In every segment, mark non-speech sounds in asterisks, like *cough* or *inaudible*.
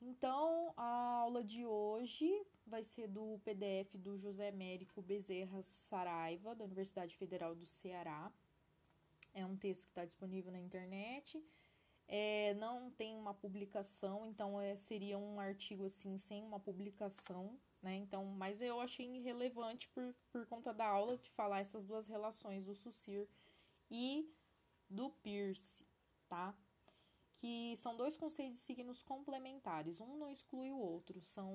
Então, a aula de hoje vai ser do PDF do José Américo Bezerra Saraiva, da Universidade Federal do Ceará. É um texto que está disponível na internet. É, não tem uma publicação, então é, seria um artigo assim sem uma publicação, né? Então, mas eu achei irrelevante por, por conta da aula de falar essas duas relações do Sucir e do Pierce, tá? Que são dois conceitos de signos complementares, um não exclui o outro, são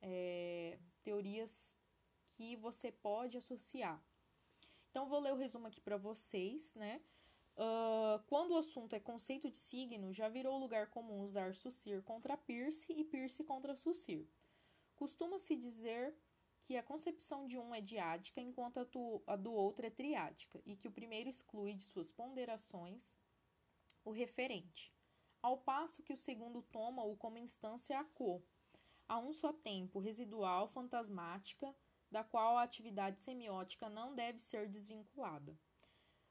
é, teorias que você pode associar. Então, vou ler o resumo aqui para vocês, né? Uh, quando o assunto é conceito de signo, já virou lugar comum usar Sucir contra Pierce e Pierce contra Sucir. Costuma-se dizer que a concepção de um é diádica enquanto a, do outro é triádica, e que o primeiro exclui de suas ponderações o referente, ao passo que o segundo toma-o como instância a co, a um só tempo, residual, fantasmática, da qual a atividade semiótica não deve ser desvinculada.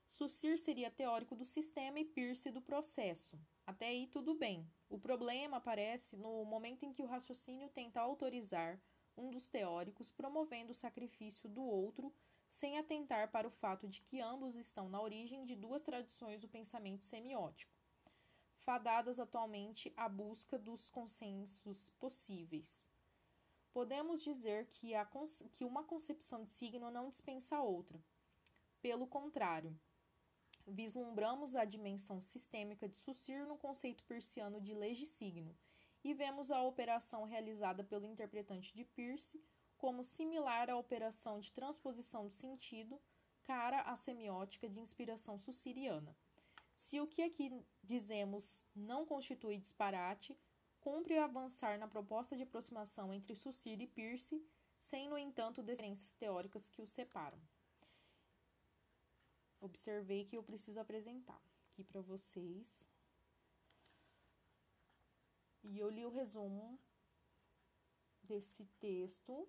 Saussure seria teórico do sistema e Peirce do processo. Até aí tudo bem. O problema aparece no momento em que o raciocínio tenta autorizar um dos teóricos promovendo o sacrifício do outro, sem atentar para o fato de que ambos estão na origem de duas tradições do pensamento semiótico, fadadas atualmente à busca dos consensos possíveis. Podemos dizer que, a, que uma concepção de signo não dispensa a outra. Pelo contrário, vislumbramos a dimensão sistêmica de Saussure no conceito persiano de legisigno e vemos a operação realizada pelo interpretante de Peirce como similar à operação de transposição do sentido cara à semiótica de inspiração sussiriana. Se o que aqui dizemos não constitui disparate, cumpre avançar na proposta de aproximação entre Saussure e Peirce, sem, no entanto, diferenças teóricas que os separam observei que eu preciso apresentar aqui para vocês. E eu li o resumo desse texto.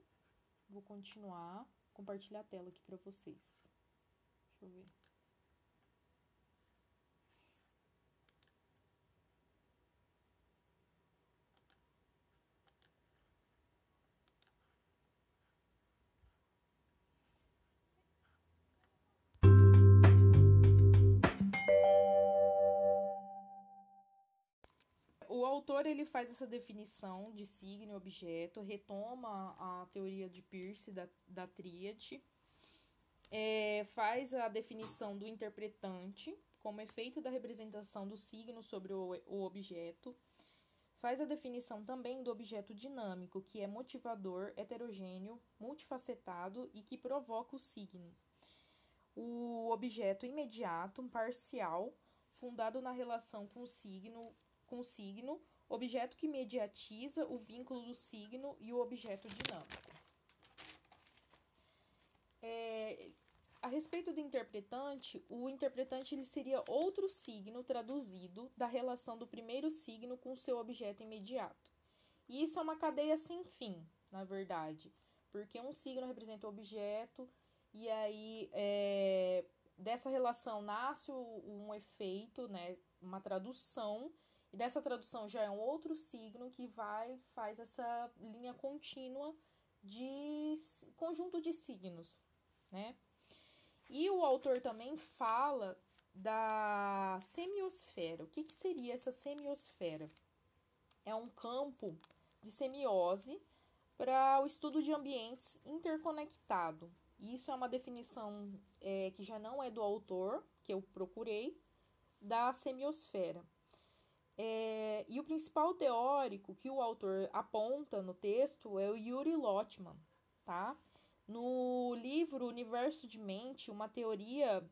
Vou continuar, compartilhar a tela aqui para vocês. Deixa eu ver. Autor ele faz essa definição de signo e objeto, retoma a teoria de Peirce da, da tríade, é, faz a definição do interpretante como efeito da representação do signo sobre o, o objeto, faz a definição também do objeto dinâmico, que é motivador, heterogêneo, multifacetado e que provoca o signo. O objeto imediato, parcial, fundado na relação com o signo, com o signo objeto que mediatiza o vínculo do signo e o objeto dinâmico. É, a respeito do interpretante, o interpretante ele seria outro signo traduzido da relação do primeiro signo com o seu objeto imediato. E isso é uma cadeia sem fim, na verdade, porque um signo representa o objeto, e aí é, dessa relação nasce um efeito, né, uma tradução e dessa tradução já é um outro signo que vai faz essa linha contínua de conjunto de signos, né? E o autor também fala da semiosfera. O que, que seria essa semiosfera? É um campo de semiose para o estudo de ambientes interconectado. Isso é uma definição é, que já não é do autor, que eu procurei, da semiosfera. É, e o principal teórico que o autor aponta no texto é o Yuri Lotman, tá? No livro Universo de Mente, uma teoria,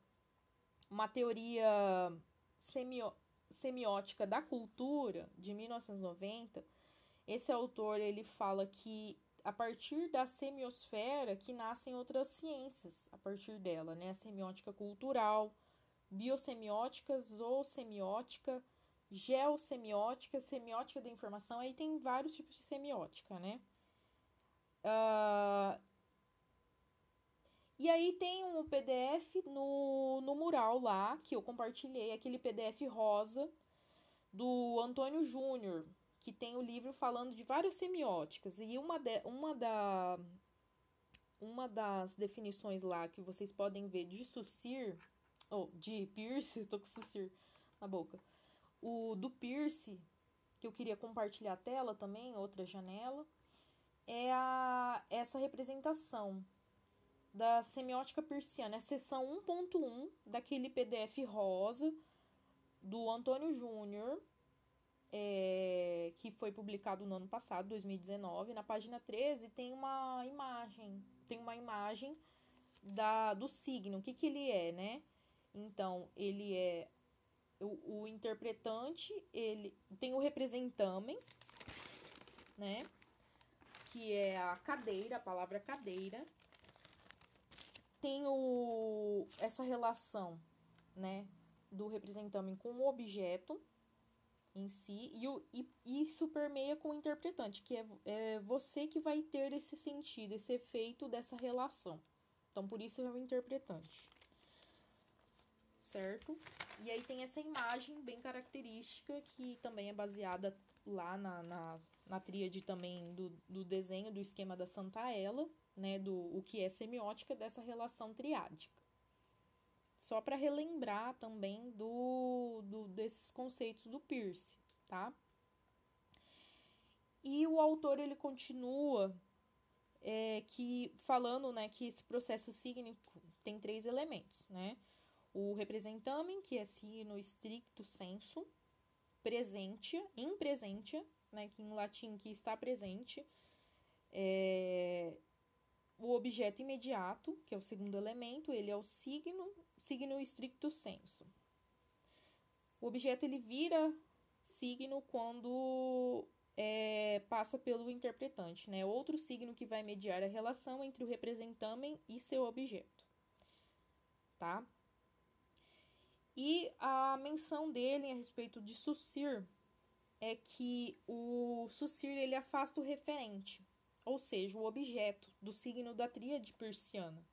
uma teoria semio, semiótica da cultura de 1990, esse autor ele fala que a partir da semiosfera que nascem outras ciências a partir dela, né? A semiótica cultural, biosemiótica, zoosemiótica, geossemiótica, semiótica da informação, aí tem vários tipos de semiótica, né? Uh, E aí tem um PDF no, no mural lá, que eu compartilhei, aquele PDF rosa do Antônio Júnior, que tem o livro falando de várias semióticas. E uma, de, uma, da, uma das definições lá que vocês podem ver de Sucir, ou de Pierce, *laughs* estou com Sucir na boca, o do Pierce, que eu queria compartilhar a tela também, outra janela, é a, essa representação da semiótica persiana, é a seção 1.1 daquele PDF rosa do Antônio Júnior, é, que foi publicado no ano passado, 2019. Na página 13 tem uma imagem, tem uma imagem da, do signo, o que, que ele é, né? Então, ele é o, o interpretante, ele tem o representamen, né? Que é a cadeira, a palavra cadeira. Tem o, essa relação, né? Do representamen com o objeto em si, e, o, e isso permeia com o interpretante, que é, é você que vai ter esse sentido, esse efeito dessa relação. Então, por isso é o interpretante certo? E aí tem essa imagem bem característica que também é baseada lá na, na, na tríade também do, do desenho do esquema da Santa Ela, né? Do o que é semiótica dessa relação triádica. Só para relembrar também do, do desses conceitos do Pierce, tá? E o autor ele continua é, que falando, né, que esse processo sígnico tem três elementos, né? O representamen, que é signo stricto sensu, presentia, in presentia, né, que em latim que está presente, é, o objeto imediato, que é o segundo elemento, ele é o signo, signo stricto sensu. O objeto ele vira signo quando é, passa pelo interpretante, né? Outro signo que vai mediar a relação entre o representamen e seu objeto, tá? E a menção dele a respeito de Sucir é que o Sucir ele afasta o referente, ou seja, o objeto do signo da tríade persiana.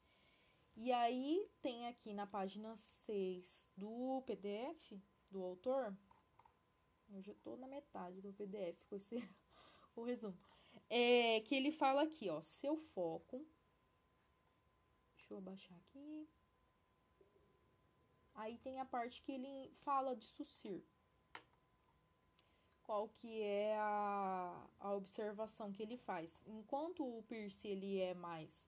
E aí tem aqui na página 6 do PDF do autor, eu já estou na metade do PDF com esse *laughs* o resumo. É que ele fala aqui, ó, seu foco. Deixa eu abaixar aqui. Aí tem a parte que ele fala de sucir. Qual que é a, a observação que ele faz. Enquanto o Pierce ele é mais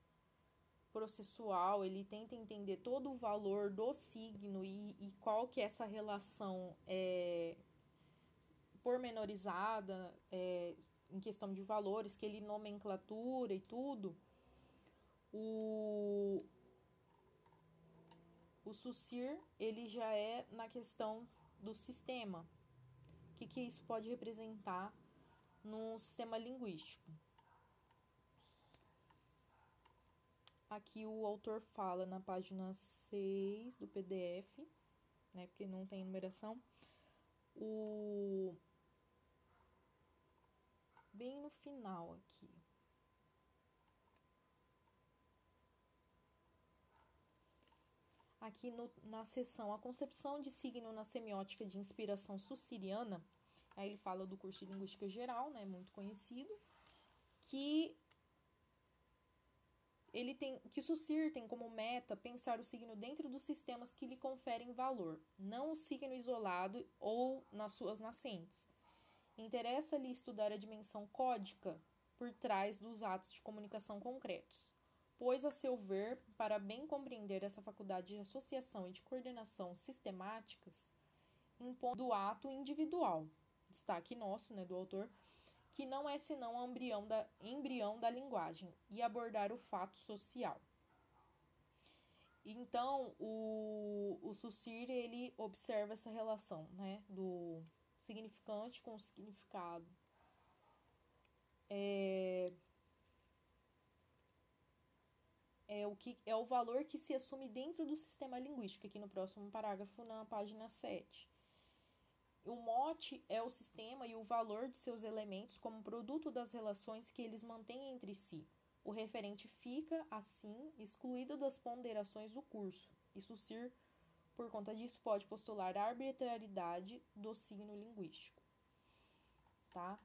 processual, ele tenta entender todo o valor do signo e, e qual que é essa relação é, pormenorizada é, em questão de valores, que ele nomenclatura e tudo. O, o SUSIR, ele já é na questão do sistema. O que, que isso pode representar no sistema linguístico? Aqui o autor fala na página 6 do PDF, né, porque não tem numeração, o bem no final aqui. Aqui no, na seção A Concepção de Signo na Semiótica de Inspiração Sussiriana, aí ele fala do curso de Linguística Geral, né, muito conhecido, que ele tem que o Sussir tem como meta pensar o signo dentro dos sistemas que lhe conferem valor, não o signo isolado ou nas suas nascentes. Interessa-lhe estudar a dimensão códica por trás dos atos de comunicação concretos pois, a seu ver, para bem compreender essa faculdade de associação e de coordenação sistemáticas, impõe do ato individual, destaque nosso, né, do autor, que não é senão o embrião da, embrião da linguagem, e abordar o fato social. Então, o, o ele observa essa relação, né, do significante com o significado. É, é o, que, é o valor que se assume dentro do sistema linguístico, aqui no próximo parágrafo, na página 7. O mote é o sistema e o valor de seus elementos como produto das relações que eles mantêm entre si, o referente fica, assim, excluído das ponderações do curso. Isso SIR, por conta disso, pode postular a arbitrariedade do signo linguístico. Tá?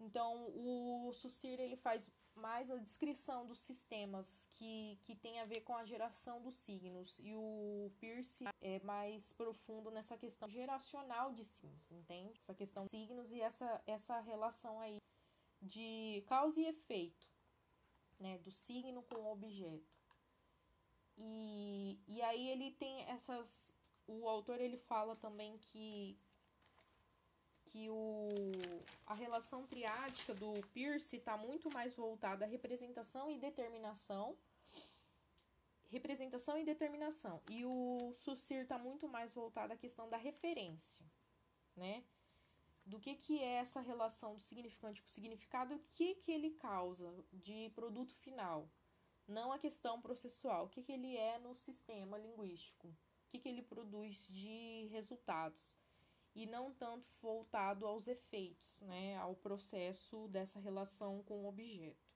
Então, o SUSIR ele faz mais a descrição dos sistemas que, que tem a ver com a geração dos signos. E o Pierce é mais profundo nessa questão geracional de signos, entende? Essa questão de signos e essa, essa relação aí de causa e efeito, né? Do signo com o objeto. E, e aí ele tem essas. O autor ele fala também que que o, a relação triádica do Peirce está muito mais voltada à representação e determinação. Representação e determinação. E o Sucir está muito mais voltado à questão da referência, né? Do que, que é essa relação do significante com o significado, o que, que ele causa de produto final. Não a questão processual, o que, que ele é no sistema linguístico, o que, que ele produz de resultados e não tanto voltado aos efeitos, né, ao processo dessa relação com o objeto.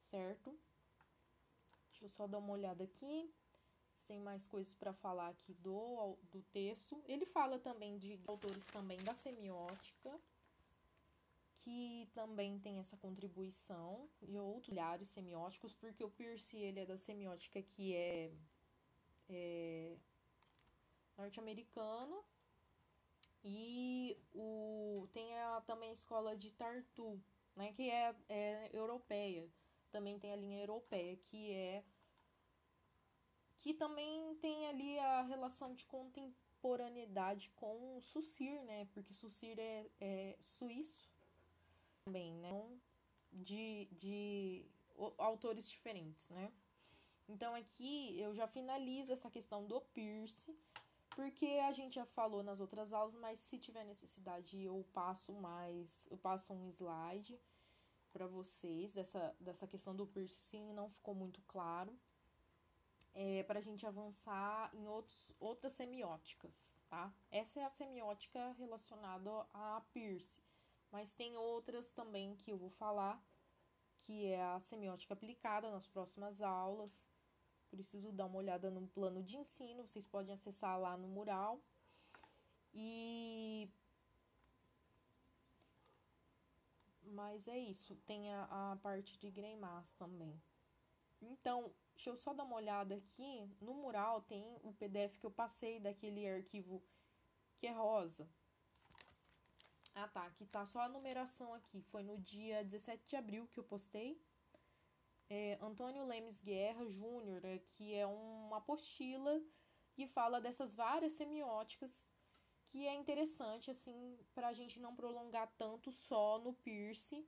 Certo? Deixa eu só dar uma olhada aqui. Sem mais coisas para falar aqui do, do texto. Ele fala também de autores também da semiótica, que também tem essa contribuição, e outros olhares semióticos, porque o Pierce ele é da semiótica que é, é norte-americana e o, tem a, também a escola de Tartu, né, que é, é europeia. Também tem a linha europeia, que é que também tem ali a relação de contemporaneidade com o Sucir, né? Porque Sucir é, é suíço também, né? Então, de, de autores diferentes, né? Então aqui eu já finalizo essa questão do Pierce porque a gente já falou nas outras aulas, mas se tiver necessidade eu passo mais, eu passo um slide para vocês dessa, dessa questão do piercing, não ficou muito claro. É, para a gente avançar em outros, outras semióticas, tá? Essa é a semiótica relacionada a piercing, mas tem outras também que eu vou falar, que é a semiótica aplicada nas próximas aulas, preciso dar uma olhada no plano de ensino, vocês podem acessar lá no mural. E mas é isso, tem a, a parte de Greimas também. Então, deixa eu só dar uma olhada aqui. No mural tem o PDF que eu passei daquele arquivo que é rosa. Ah, tá. Aqui tá só a numeração aqui. Foi no dia 17 de abril que eu postei é, Antônio Lemes Guerra Júnior, né, que é uma apostila que fala dessas várias semióticas que é interessante assim para a gente não prolongar tanto só no Pierce,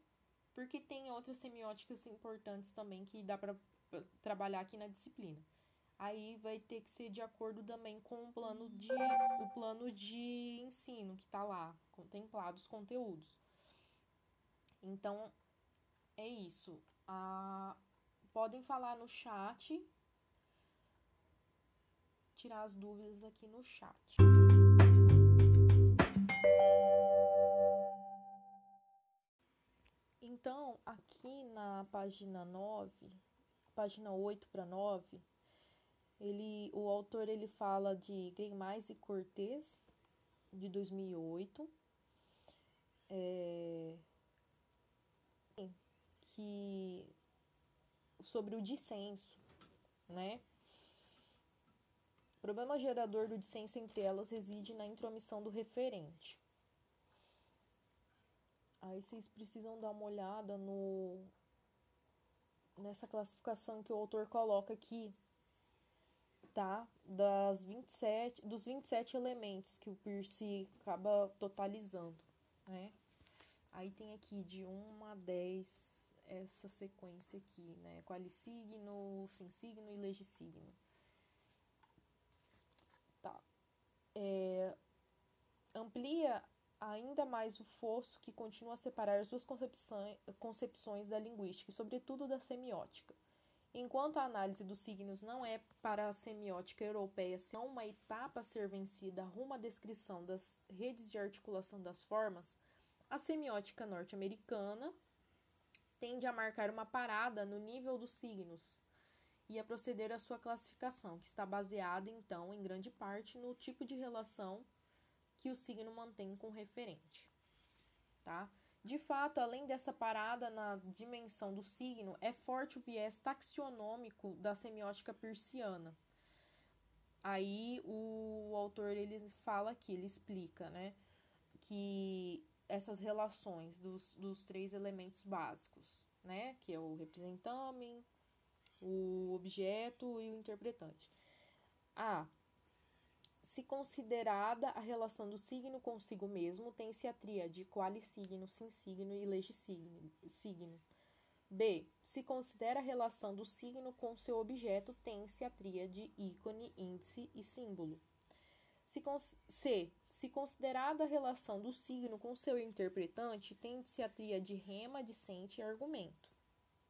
porque tem outras semióticas importantes também que dá para trabalhar aqui na disciplina. Aí vai ter que ser de acordo também com o plano de o plano de ensino que está lá, contemplados os conteúdos. Então é isso. A, podem falar no chat. Tirar as dúvidas aqui no chat. Então, aqui na página 9, página 8 para 9, ele, o autor ele fala de Grimais e Cortez, de 2008. É, que sobre o dissenso, né? O problema gerador do dissenso entre elas reside na intromissão do referente. Aí vocês precisam dar uma olhada no nessa classificação que o autor coloca aqui, tá? Das 27, dos 27 elementos que o Pierce acaba totalizando, né? Aí tem aqui de 1 a 10 essa sequência aqui, né? Qualisigno, sem signo e legisigno. Tá. É, amplia ainda mais o fosso que continua a separar as duas concepções, concepções da linguística e, sobretudo, da semiótica. Enquanto a análise dos signos não é para a semiótica europeia senão uma etapa a ser vencida rumo à descrição das redes de articulação das formas, A semiótica norte-americana tende a marcar uma parada no nível dos signos e a proceder à sua classificação, que está baseada, então, em grande parte no tipo de relação que o signo mantém com o referente. Tá? De fato, além dessa parada na dimensão do signo, é forte o viés taxonômico da semiótica persiana. Aí o autor ele fala aqui, ele explica, né, que essas relações dos, dos três elementos básicos, né, que é o representante, o objeto e o interpretante. A. Se considerada a relação do signo consigo mesmo, tem-se a tríade sim signo e legi signo. B. Se considera a relação do signo com seu objeto, tem-se a tríade ícone, índice e símbolo. Se C. Se considerada a relação do signo com seu interpretante, tem-se a tríade rema, discente e argumento.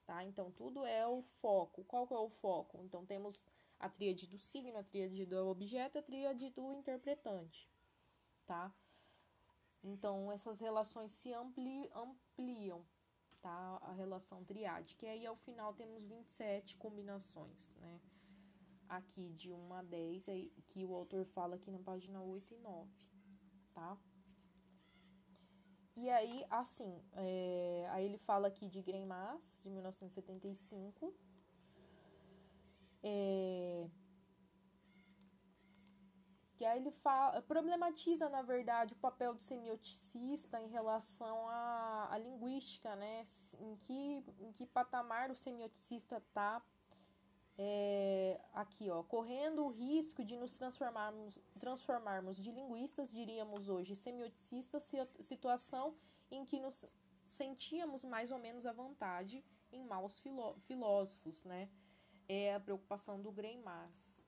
Tá? Então, tudo é o foco. Qual é o foco? Então, temos a tríade do signo, a tríade do objeto, a tríade do interpretante. Tá? Então, essas relações se ampli ampliam, tá? A relação triádica. E aí, ao final, temos 27 combinações, né? Aqui de 1 a 10, aí, que o autor fala aqui na página 8 e 9, tá? E aí, assim, é, aí ele fala aqui de Greimas, de 1975. É, que aí ele fala, problematiza, na verdade, o papel do semioticista em relação à, à linguística, né? Em que, em que patamar o semioticista está é, aqui, ó, correndo o risco de nos transformarmos, transformarmos de linguistas, diríamos hoje, semioticistas, situação em que nos sentíamos mais ou menos à vontade em maus filó filósofos, né? É a preocupação do Greimas.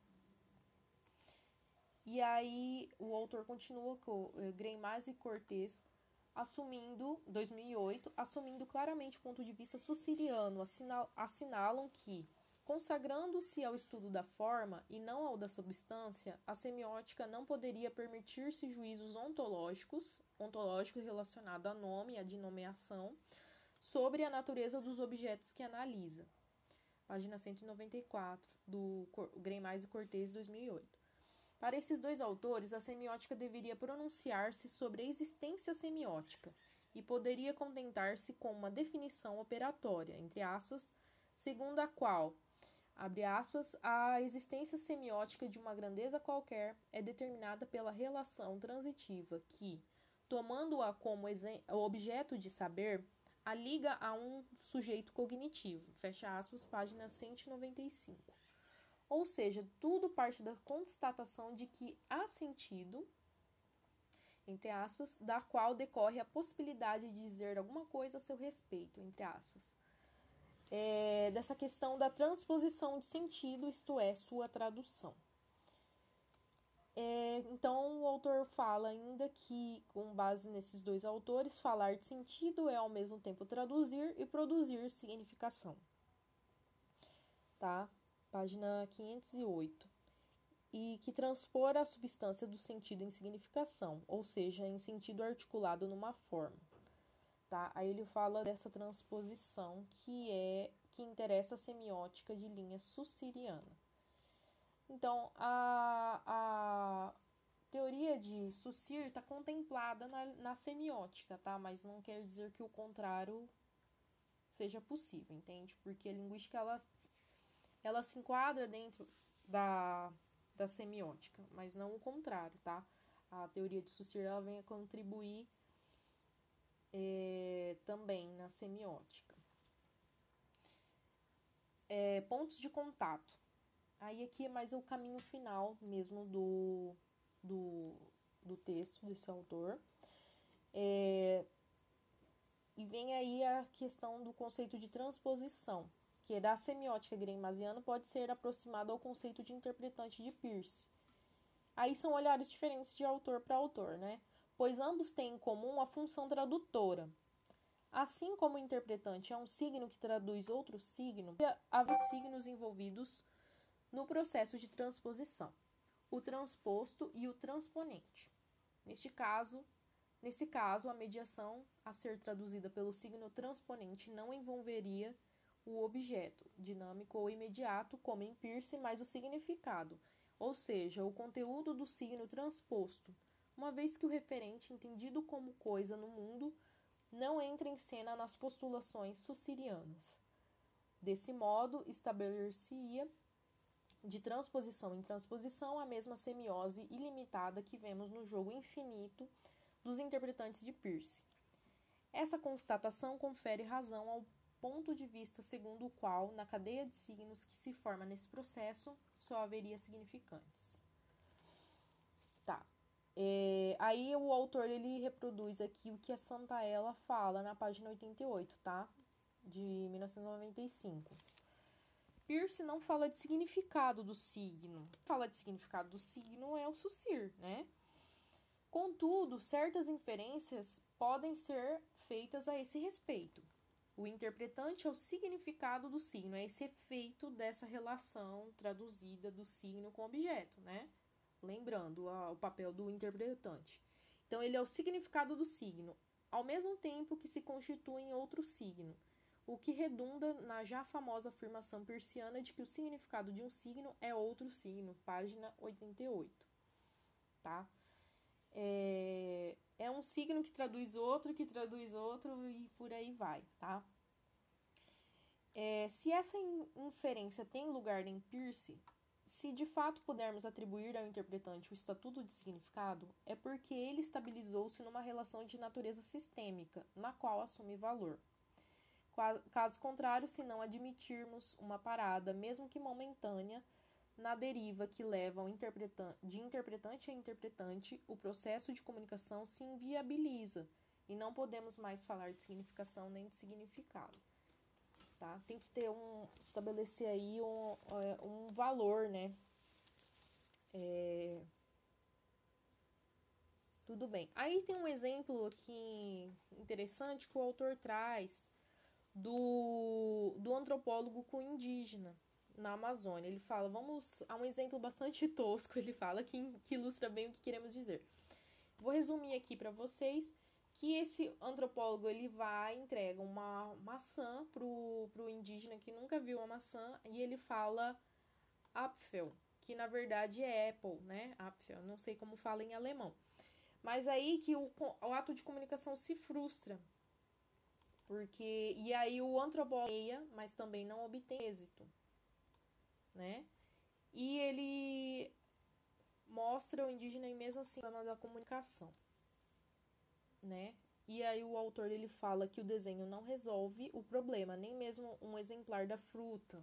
E aí o autor continua com eh, Greimas e Cortez assumindo, 2008, assumindo claramente o ponto de vista suciriano, assinal, assinalam que Consagrando-se ao estudo da forma e não ao da substância, a semiótica não poderia permitir-se juízos ontológicos, ontológico relacionado a nome a de nomeação, sobre a natureza dos objetos que analisa. Página 194, do Greimas e Cortez, 2008. Para esses dois autores, a semiótica deveria pronunciar-se sobre a existência semiótica e poderia contentar-se com uma definição operatória, entre aspas, segundo a qual abre aspas, a existência semiótica de uma grandeza qualquer é determinada pela relação transitiva que, tomando-a como objeto de saber, a liga a um sujeito cognitivo. Fecha aspas, página 195. Ou seja, tudo parte da constatação de que há sentido, entre aspas, da qual decorre a possibilidade de dizer alguma coisa a seu respeito, entre aspas é, dessa questão da transposição de sentido, isto é, sua tradução. É, então, o autor fala ainda que, com base nesses dois autores, falar de sentido é ao mesmo tempo traduzir e produzir significação. Tá? Página 508. E que transpor a substância do sentido em significação, ou seja, em sentido articulado numa forma tá? Aí ele fala dessa transposição que é que interessa a semiótica de linha sussiriana. Então, a, a teoria de Saussure está contemplada na, na semiótica, tá? Mas não quer dizer que o contrário seja possível, entende? Porque a linguística ela, ela se enquadra dentro da, da semiótica, mas não o contrário, tá? A teoria de Saussure ela vem a contribuir é, também na semiótica. É, pontos de contato. Aí aqui é mais o caminho final mesmo do, do, do texto desse autor. É, e vem aí a questão do conceito de transposição, que da semiótica greimasiana pode ser aproximado ao conceito de interpretante de Peirce. Aí são olhares diferentes de autor para autor, né? Pois ambos têm em comum a função tradutora. Assim como o interpretante é um signo que traduz outro signo, há signos envolvidos no processo de transposição, o transposto e o transponente. Neste caso, Nesse caso, a mediação a ser traduzida pelo signo transponente não envolveria o objeto dinâmico ou imediato, como em Peirce, mas o significado, ou seja, o conteúdo do signo transposto, uma vez que o referente, entendido como coisa no mundo, não entra em cena nas postulações sussirianas. Desse modo, estabelecer-se-ia de transposição em transposição a mesma semiose ilimitada que vemos no jogo infinito dos interpretantes de Peirce. Essa constatação confere razão ao ponto de vista segundo o qual, na cadeia de signos que se forma nesse processo, só haveria significantes. É, aí o autor ele reproduz aqui o que a Santaella fala na página 88, tá? De 1995. Pierce não fala de significado do signo. Fala de significado do signo é o sucir, né? Contudo, certas inferências podem ser feitas a esse respeito. O interpretante é o significado do signo, é esse efeito dessa relação traduzida do signo com o objeto, né? Lembrando a, o papel do interpretante. Então, ele é o significado do signo, ao mesmo tempo que se constitui em outro signo o que redunda na já famosa afirmação persiana de que o significado de um signo é outro signo, página 88. Tá? É, é um signo que traduz outro, que traduz outro e por aí vai, tá? É, se essa inferência tem lugar em Peirce, se de fato pudermos atribuir ao interpretante o estatuto de significado, é porque ele estabilizou-se numa relação de natureza sistêmica, na qual assume valor. Caso contrário, se não admitirmos uma parada, mesmo que momentânea, na deriva que leva de interpretante a interpretante, o processo de comunicação se inviabiliza e não podemos mais falar de significação nem de significado. Tá? Tem que ter um estabelecer aí um, é, um valor, né? É... Tudo bem. Aí tem um exemplo aqui interessante que o autor traz do, do antropólogo com indígena na Amazônia. Ele fala, vamos a um exemplo bastante *laughs* tosco, ele fala, que, que ilustra bem o que queremos dizer. Vou resumir aqui para vocês que esse antropólogo ele vai entrega uma maçã pro, pro indígena que nunca viu uma maçã e ele fala Apfel, que na verdade é Apple, né? Apfel, não sei como fala em alemão. Mas aí que o, o ato de comunicação se frustra, porque e aí o antropólogo mas também não obtém êxito, né? E ele mostra o indígena e mesmo assim da comunicação, né? E aí o autor ele fala que o desenho não resolve o problema, nem mesmo um exemplar da fruta.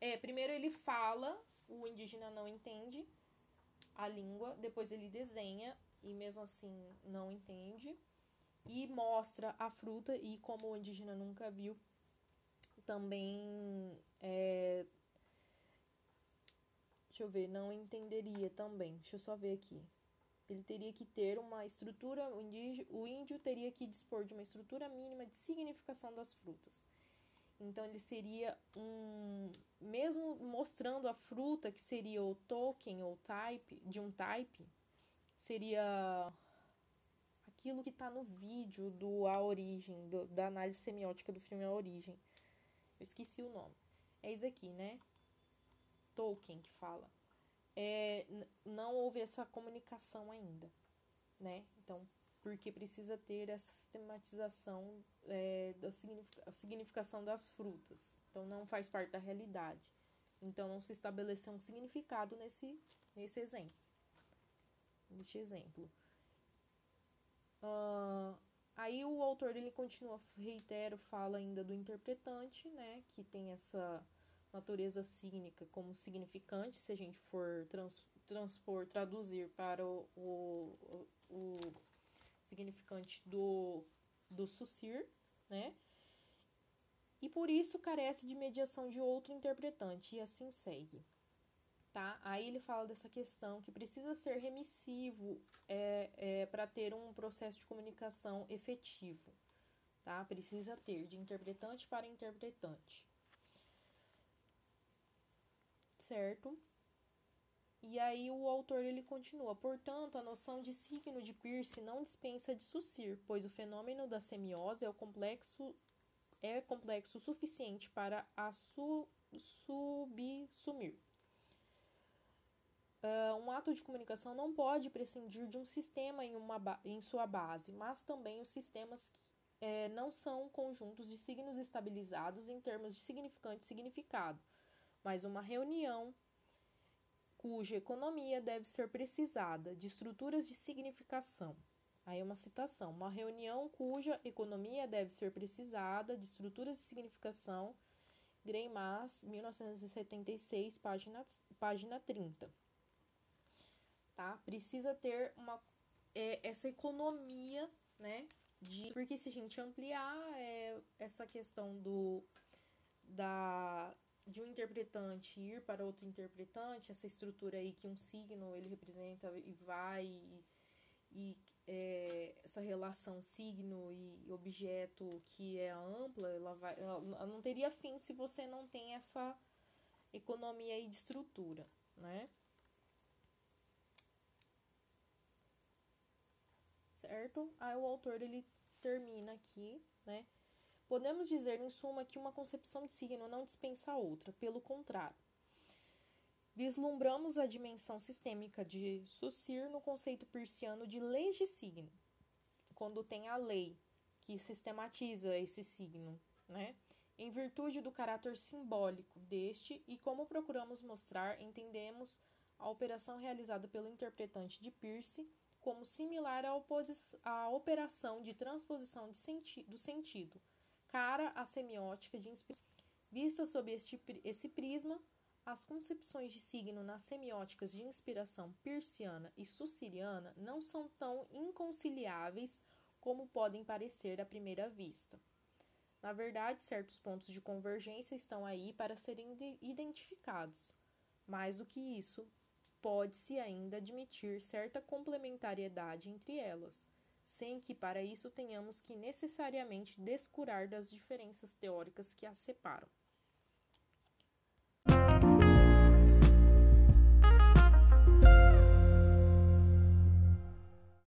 É, primeiro ele fala, o indígena não entende a língua, depois ele desenha e mesmo assim não entende e mostra a fruta e como o indígena nunca viu, também é, deixa eu ver, não entenderia também. Deixa eu só ver aqui. Ele teria que ter uma estrutura, o, indígena, o índio teria que dispor de uma estrutura mínima de significação das frutas. Então ele seria um, mesmo mostrando a fruta que seria o token ou type de um type, seria aquilo que está no vídeo do A Origem, do, da análise semiótica do filme A Origem. Eu esqueci o nome. É isso aqui, né? Tolkien que fala. É, não houve essa comunicação ainda, né? Então, porque precisa ter essa sistematização é, da significação das frutas. Então, não faz parte da realidade. Então, não se estabeleceu um significado nesse, nesse exemplo. Neste exemplo. Uh, aí o autor ele continua, reitero, fala ainda do interpretante, né, que tem essa natureza cínica como significante, se a gente for trans, transpor, traduzir para o, o, o, significante do, do sucir, né? E por isso carece de mediação de outro interpretante, e assim segue tá? Aí ele fala dessa questão que precisa ser remissivo é, é, para ter um processo de comunicação efetivo, tá? Precisa ter de interpretante para interpretante. Certo? E aí o autor ele continua: portanto, a noção de signo de Peirce não dispensa de Saussure, pois o fenômeno da semiose é o complexo é complexo o suficiente para a su, subsumir. Uh, um ato de comunicação não pode prescindir de um sistema em, uma, em sua base, mas também os sistemas que, é, não são conjuntos de signos estabilizados em termos de significante e significado, mas uma reunião cuja economia deve ser precisada de estruturas de significação. Aí uma citação: uma reunião cuja economia deve ser precisada de estruturas de significação. Greimas, 1976, página, página 30. Tá? Precisa ter uma, é, essa economia, né? De, porque se a gente ampliar é, essa questão do da de um interpretante ir para outro interpretante, essa estrutura aí que um signo ele representa e vai e, e é, essa relação signo e objeto que é ampla, ela, vai, ela não teria fim se você não tem essa economia aí de estrutura, né? Certo? Aí o autor ele termina aqui, né? Podemos dizer, em suma, que uma concepção de signo não dispensa a outra, pelo contrário. Vislumbramos a dimensão sistêmica de Saussure no conceito persiano de leis de signo, quando tem a lei que sistematiza esse signo, né? Em virtude do caráter simbólico deste e como procuramos mostrar, entendemos a operação realizada pelo interpretante de Peirce como similar à, à operação de transposição de senti do sentido cara à semiótica de inspiração. Vista sob este, esse prisma, as concepções de signo nas semióticas de inspiração persiana e sussiriana não são tão inconciliáveis como podem parecer à primeira vista. Na verdade, certos pontos de convergência estão aí para serem identificados. Mais do que isso, pode-se ainda admitir certa complementariedade entre elas, sem que para isso tenhamos que necessariamente descurar das diferenças teóricas que as separam.